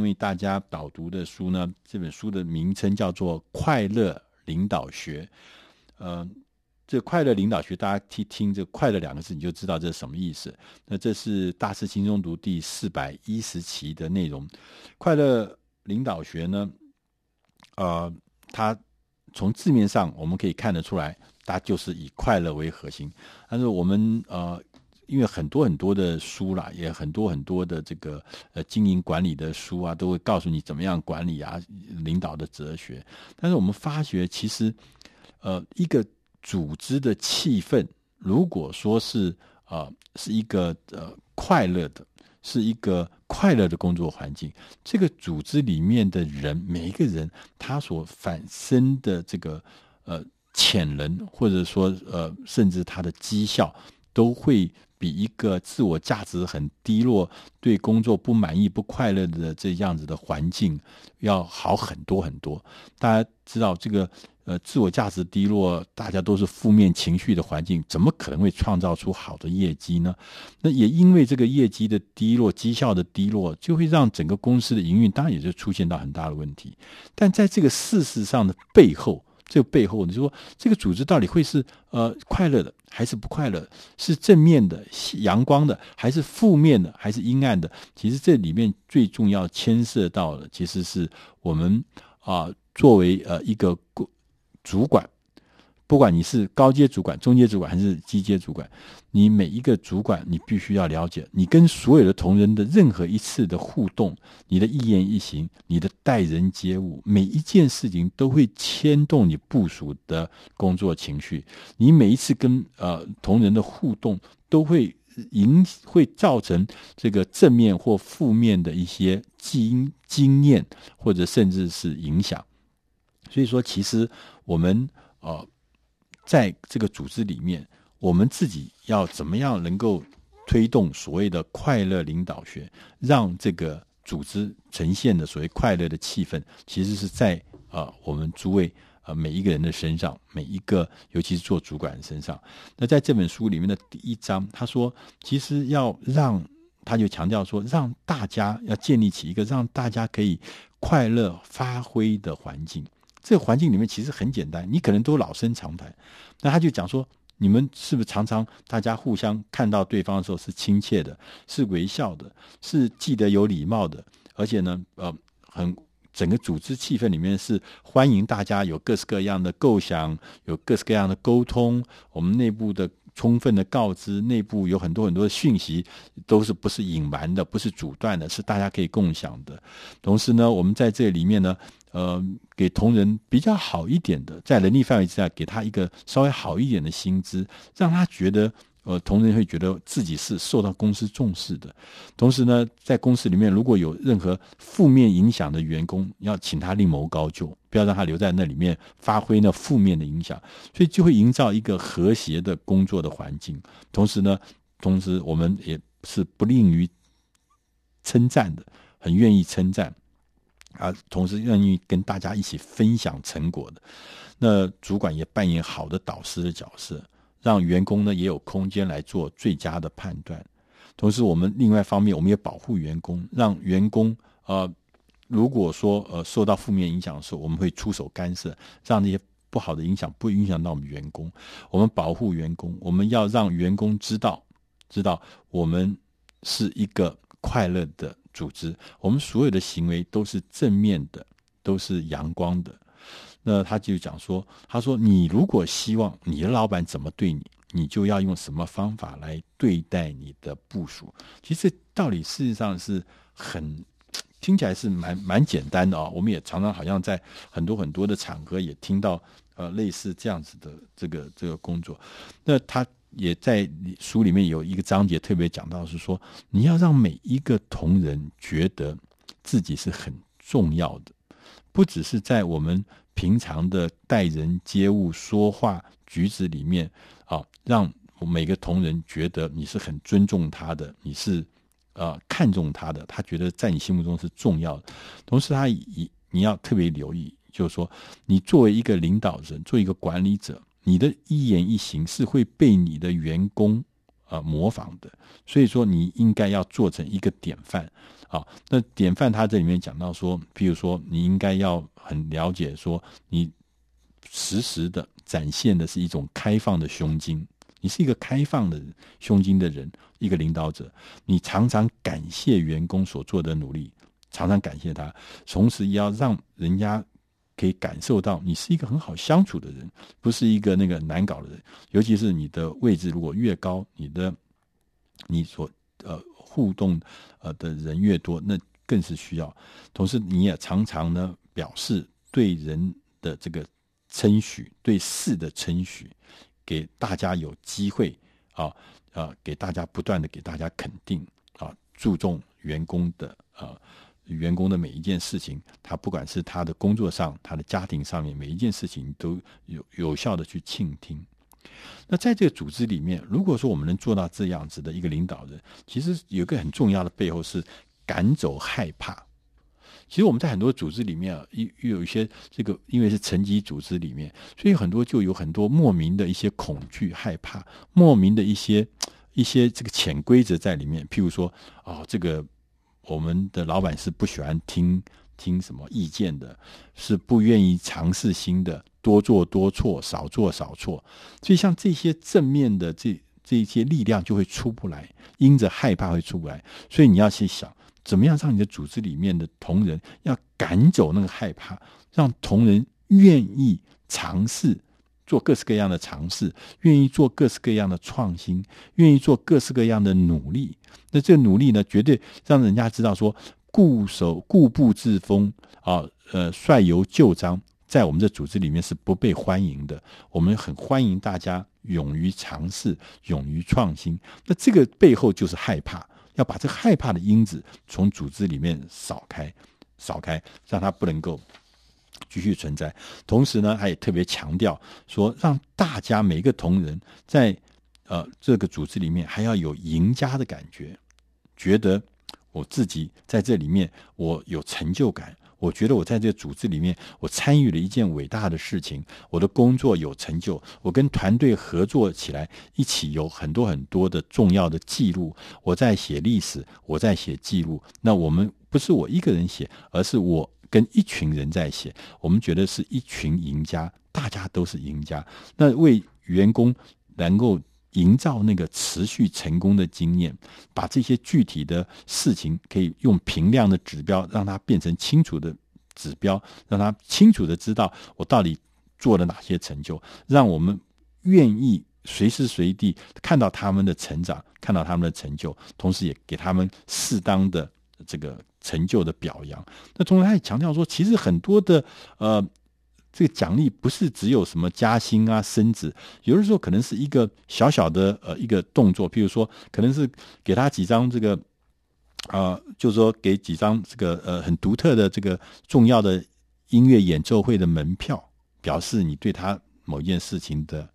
为大家导读的书呢，这本书的名称叫做《快乐领导学》。呃，这快乐领导学，大家听听这“快乐”两个字，你就知道这是什么意思。那这是大师轻松读第四百一十期的内容。快乐领导学呢，呃，它从字面上我们可以看得出来，它就是以快乐为核心。但是我们呃。因为很多很多的书啦，也很多很多的这个呃经营管理的书啊，都会告诉你怎么样管理啊，领导的哲学。但是我们发觉，其实呃一个组织的气氛，如果说是呃是一个呃快乐的，是一个快乐的工作环境，这个组织里面的人每一个人他所反身的这个呃潜能，或者说呃甚至他的绩效都会。比一个自我价值很低落、对工作不满意、不快乐的这样子的环境要好很多很多。大家知道，这个呃，自我价值低落，大家都是负面情绪的环境，怎么可能会创造出好的业绩呢？那也因为这个业绩的低落、绩效的低落，就会让整个公司的营运当然也就出现到很大的问题。但在这个事实上的背后，这背后，你说这个组织到底会是呃快乐的，还是不快乐？是正面的、阳光的，还是负面的，还是阴暗的？其实这里面最重要牵涉到的，其实是我们啊、作为呃一个主管。不管你是高阶主管、中阶主管还是低阶主管，你每一个主管，你必须要了解，你跟所有的同仁的任何一次的互动，你的一言一行，你的待人接物，每一件事情都会牵动你部署的工作情绪。你每一次跟呃同仁的互动，都会影会造成这个正面或负面的一些经经验，或者甚至是影响。所以说，其实我们呃。在这个组织里面，我们自己要怎么样能够推动所谓的快乐领导学，让这个组织呈现的所谓快乐的气氛，其实是在呃我们诸位呃每一个人的身上，每一个尤其是做主管的身上。那在这本书里面的第一章，他说，其实要让他就强调说，让大家要建立起一个让大家可以快乐发挥的环境。这个环境里面其实很简单，你可能都老生常谈。那他就讲说，你们是不是常常大家互相看到对方的时候是亲切的，是微笑的，是记得有礼貌的，而且呢，呃，很整个组织气氛里面是欢迎大家有各式各样的构想，有各式各样的沟通。我们内部的充分的告知，内部有很多很多的讯息，都是不是隐瞒的，不是阻断的，是大家可以共享的。同时呢，我们在这里面呢。呃，给同仁比较好一点的，在能力范围之下，给他一个稍微好一点的薪资，让他觉得，呃，同仁会觉得自己是受到公司重视的。同时呢，在公司里面，如果有任何负面影响的员工，要请他另谋高就，不要让他留在那里面发挥那负面的影响，所以就会营造一个和谐的工作的环境。同时呢，同时我们也是不吝于称赞的，很愿意称赞。啊，同时愿意跟大家一起分享成果的，那主管也扮演好的导师的角色，让员工呢也有空间来做最佳的判断。同时，我们另外一方面，我们也保护员工，让员工呃，如果说呃受到负面影响的时候，我们会出手干涉，让那些不好的影响不影响到我们员工。我们保护员工，我们要让员工知道，知道我们是一个快乐的。组织，我们所有的行为都是正面的，都是阳光的。那他就讲说：“他说，你如果希望你的老板怎么对你，你就要用什么方法来对待你的部属。其实道理事实上是很听起来是蛮蛮简单的啊、哦。我们也常常好像在很多很多的场合也听到呃类似这样子的这个这个工作。那他。”也在书里面有一个章节特别讲到，是说你要让每一个同仁觉得自己是很重要的，不只是在我们平常的待人接物、说话举止里面啊，让每个同仁觉得你是很尊重他的，你是呃看重他的，他觉得在你心目中是重要的。同时，他以你要特别留意，就是说你作为一个领导人，做一个管理者。你的一言一行是会被你的员工呃模仿的，所以说你应该要做成一个典范。啊，那典范他这里面讲到说，譬如说，你应该要很了解说，你实时的展现的是一种开放的胸襟，你是一个开放的胸襟的人，一个领导者，你常常感谢员工所做的努力，常常感谢他，同时也要让人家可以感受到你是一个很好相处的人，不是一个那个难搞的人，尤其是你的位置如果越高，你的你所呃。互动呃的人越多，那更是需要。同时，你也常常呢表示对人的这个称许，对事的称许，给大家有机会啊啊，给大家不断的给大家肯定啊，注重员工的啊员工的每一件事情，他不管是他的工作上，他的家庭上面每一件事情，都有有效的去倾听。那在这个组织里面，如果说我们能做到这样子的一个领导人，其实有个很重要的背后是赶走害怕。其实我们在很多组织里面啊，又又有一些这个，因为是层级组织里面，所以很多就有很多莫名的一些恐惧、害怕，莫名的一些一些这个潜规则在里面。譬如说，哦，这个我们的老板是不喜欢听听什么意见的，是不愿意尝试新的。多做多错，少做少错，所以像这些正面的这这一些力量就会出不来，因着害怕会出不来。所以你要去想，怎么样让你的组织里面的同仁要赶走那个害怕，让同仁愿意尝试做各式各样的尝试，愿意做各式各样的创新，愿意做各式各样的努力。那这个努力呢，绝对让人家知道说，固守固步自封啊，呃，率由旧章。在我们这组织里面是不被欢迎的。我们很欢迎大家勇于尝试、勇于创新。那这个背后就是害怕，要把这个害怕的因子从组织里面扫开、扫开，让它不能够继续存在。同时呢，他也特别强调说，让大家每个同仁在呃这个组织里面还要有赢家的感觉，觉得我自己在这里面我有成就感。我觉得我在这个组织里面，我参与了一件伟大的事情，我的工作有成就，我跟团队合作起来，一起有很多很多的重要的记录。我在写历史，我在写记录。那我们不是我一个人写，而是我跟一群人在写。我们觉得是一群赢家，大家都是赢家。那为员工能够。营造那个持续成功的经验，把这些具体的事情可以用评量的指标，让它变成清楚的指标，让他清楚的知道我到底做了哪些成就，让我们愿意随时随地看到他们的成长，看到他们的成就，同时也给他们适当的这个成就的表扬。那同时他也强调说，其实很多的呃。这个奖励不是只有什么加薪啊、升职，有的时候可能是一个小小的呃一个动作，譬如说，可能是给他几张这个啊、呃，就是说给几张这个呃很独特的这个重要的音乐演奏会的门票，表示你对他某一件事情的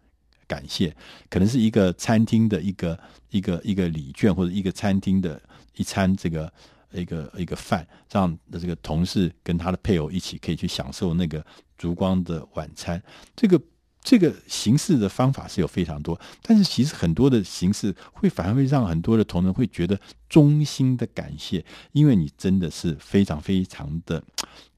感谢，可能是一个餐厅的一个一个一个礼券，或者一个餐厅的一餐这个。一个一个饭，让的这个同事跟他的配偶一起可以去享受那个烛光的晚餐。这个这个形式的方法是有非常多，但是其实很多的形式会反而会让很多的同仁会觉得衷心的感谢，因为你真的是非常非常的。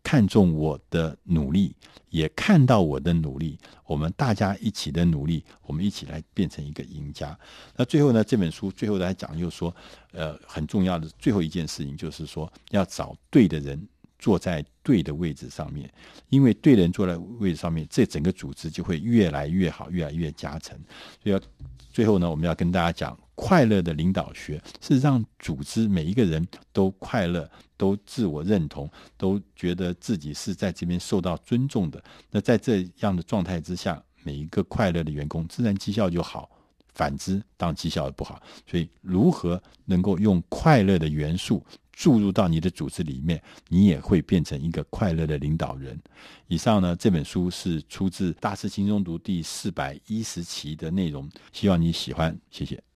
看重我的努力，也看到我的努力，我们大家一起的努力，我们一起来变成一个赢家。那最后呢，这本书最后来讲，就是说，呃，很重要的最后一件事情，就是说要找对的人坐在对的位置上面，因为对的人坐在位置上面，这整个组织就会越来越好，越来越加成。所以要最后呢，我们要跟大家讲。快乐的领导学是让组织每一个人都快乐，都自我认同，都觉得自己是在这边受到尊重的。那在这样的状态之下，每一个快乐的员工，自然绩效就好；反之，当绩效也不好。所以，如何能够用快乐的元素注入到你的组织里面，你也会变成一个快乐的领导人。以上呢，这本书是出自《大师轻松读》第四百一十期的内容，希望你喜欢，谢谢。